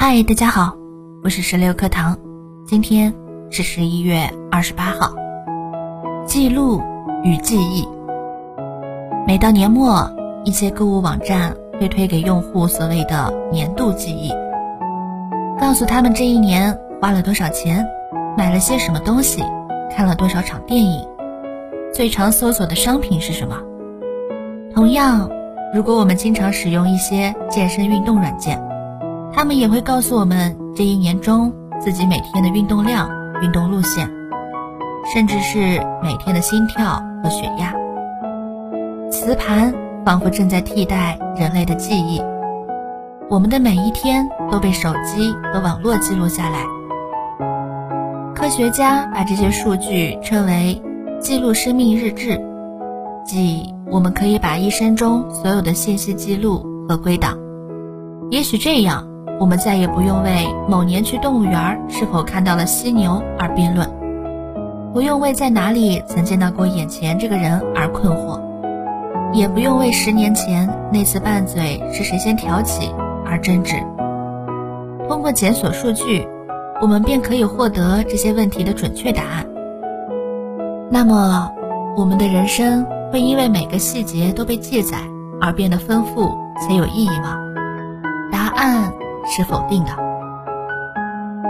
嗨，大家好，我是十六课堂，今天是十一月二十八号。记录与记忆。每到年末，一些购物网站会推给用户所谓的年度记忆，告诉他们这一年花了多少钱，买了些什么东西，看了多少场电影，最常搜索的商品是什么。同样，如果我们经常使用一些健身运动软件。他们也会告诉我们这一年中自己每天的运动量、运动路线，甚至是每天的心跳和血压。磁盘仿佛正在替代人类的记忆，我们的每一天都被手机和网络记录下来。科学家把这些数据称为“记录生命日志”，即我们可以把一生中所有的信息记录和归档。也许这样。我们再也不用为某年去动物园是否看到了犀牛而辩论，不用为在哪里曾见到过眼前这个人而困惑，也不用为十年前那次拌嘴是谁先挑起而争执。通过检索数据，我们便可以获得这些问题的准确答案。那么，我们的人生会因为每个细节都被记载而变得丰富且有意义吗？答案。是否定的。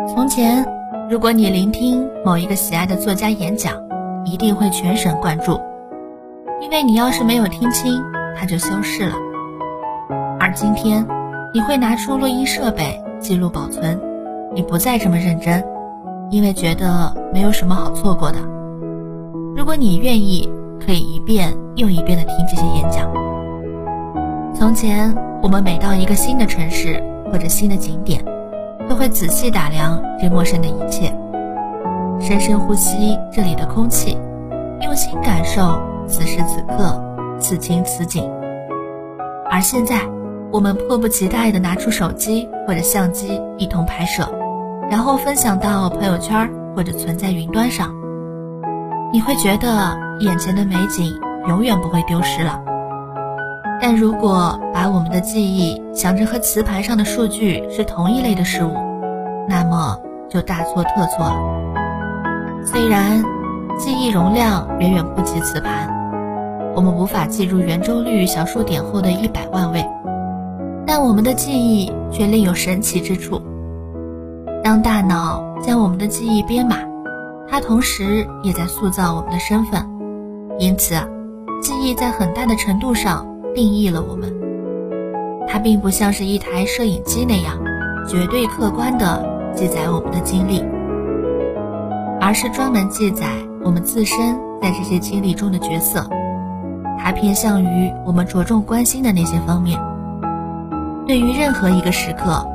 从前，如果你聆听某一个喜爱的作家演讲，一定会全神贯注，因为你要是没有听清，它就消失了。而今天，你会拿出录音设备记录保存，你不再这么认真，因为觉得没有什么好错过的。如果你愿意，可以一遍又一遍地听这些演讲。从前，我们每到一个新的城市。或者新的景点，都会仔细打量这陌生的一切，深深呼吸这里的空气，用心感受此时此刻此情此景。而现在，我们迫不及待地拿出手机或者相机一同拍摄，然后分享到朋友圈或者存在云端上。你会觉得眼前的美景永远不会丢失了。但如果把我们的记忆想着和磁盘上的数据是同一类的事物，那么就大错特错了。虽然记忆容量远远不及磁盘，我们无法记住圆周率小数点后的一百万位，但我们的记忆却另有神奇之处。当大脑将我们的记忆编码，它同时也在塑造我们的身份，因此，记忆在很大的程度上。定义了我们，它并不像是一台摄影机那样绝对客观地记载我们的经历，而是专门记载我们自身在这些经历中的角色。它偏向于我们着重关心的那些方面。对于任何一个时刻，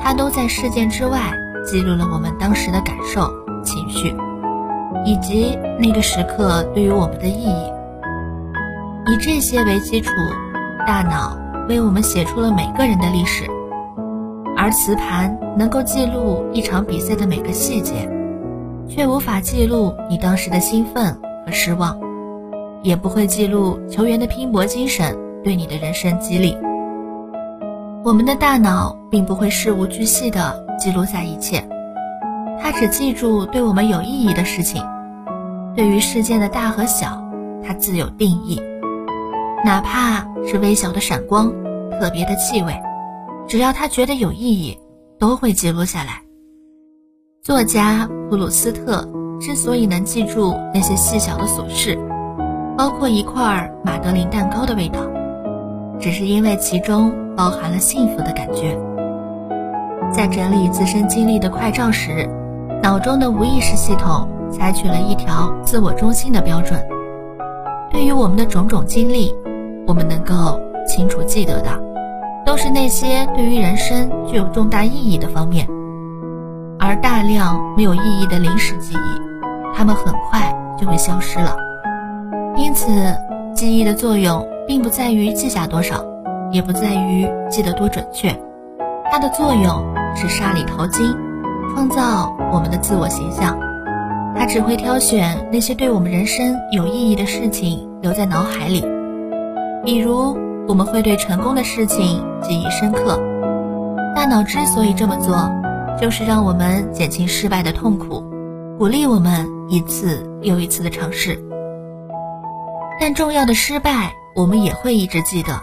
它都在事件之外记录了我们当时的感受、情绪，以及那个时刻对于我们的意义。以这些为基础，大脑为我们写出了每个人的历史，而磁盘能够记录一场比赛的每个细节，却无法记录你当时的兴奋和失望，也不会记录球员的拼搏精神对你的人生激励。我们的大脑并不会事无巨细地记录下一切，它只记住对我们有意义的事情。对于事件的大和小，它自有定义。哪怕是微小的闪光、特别的气味，只要他觉得有意义，都会记录下来。作家普鲁斯特之所以能记住那些细小的琐事，包括一块马德琳蛋糕的味道，只是因为其中包含了幸福的感觉。在整理自身经历的快照时，脑中的无意识系统采取了一条自我中心的标准。对于我们的种种经历。我们能够清楚记得的，都是那些对于人生具有重大意义的方面，而大量没有意义的临时记忆，它们很快就会消失了。因此，记忆的作用并不在于记下多少，也不在于记得多准确，它的作用是沙里淘金，创造我们的自我形象。它只会挑选那些对我们人生有意义的事情留在脑海里。比如，我们会对成功的事情记忆深刻，大脑之所以这么做，就是让我们减轻失败的痛苦，鼓励我们一次又一次的尝试。但重要的失败，我们也会一直记得，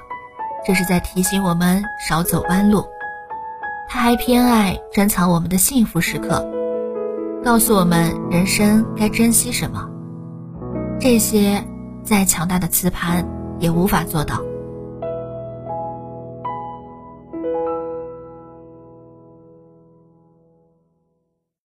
这是在提醒我们少走弯路。他还偏爱珍藏我们的幸福时刻，告诉我们人生该珍惜什么。这些再强大的磁盘也无法做到。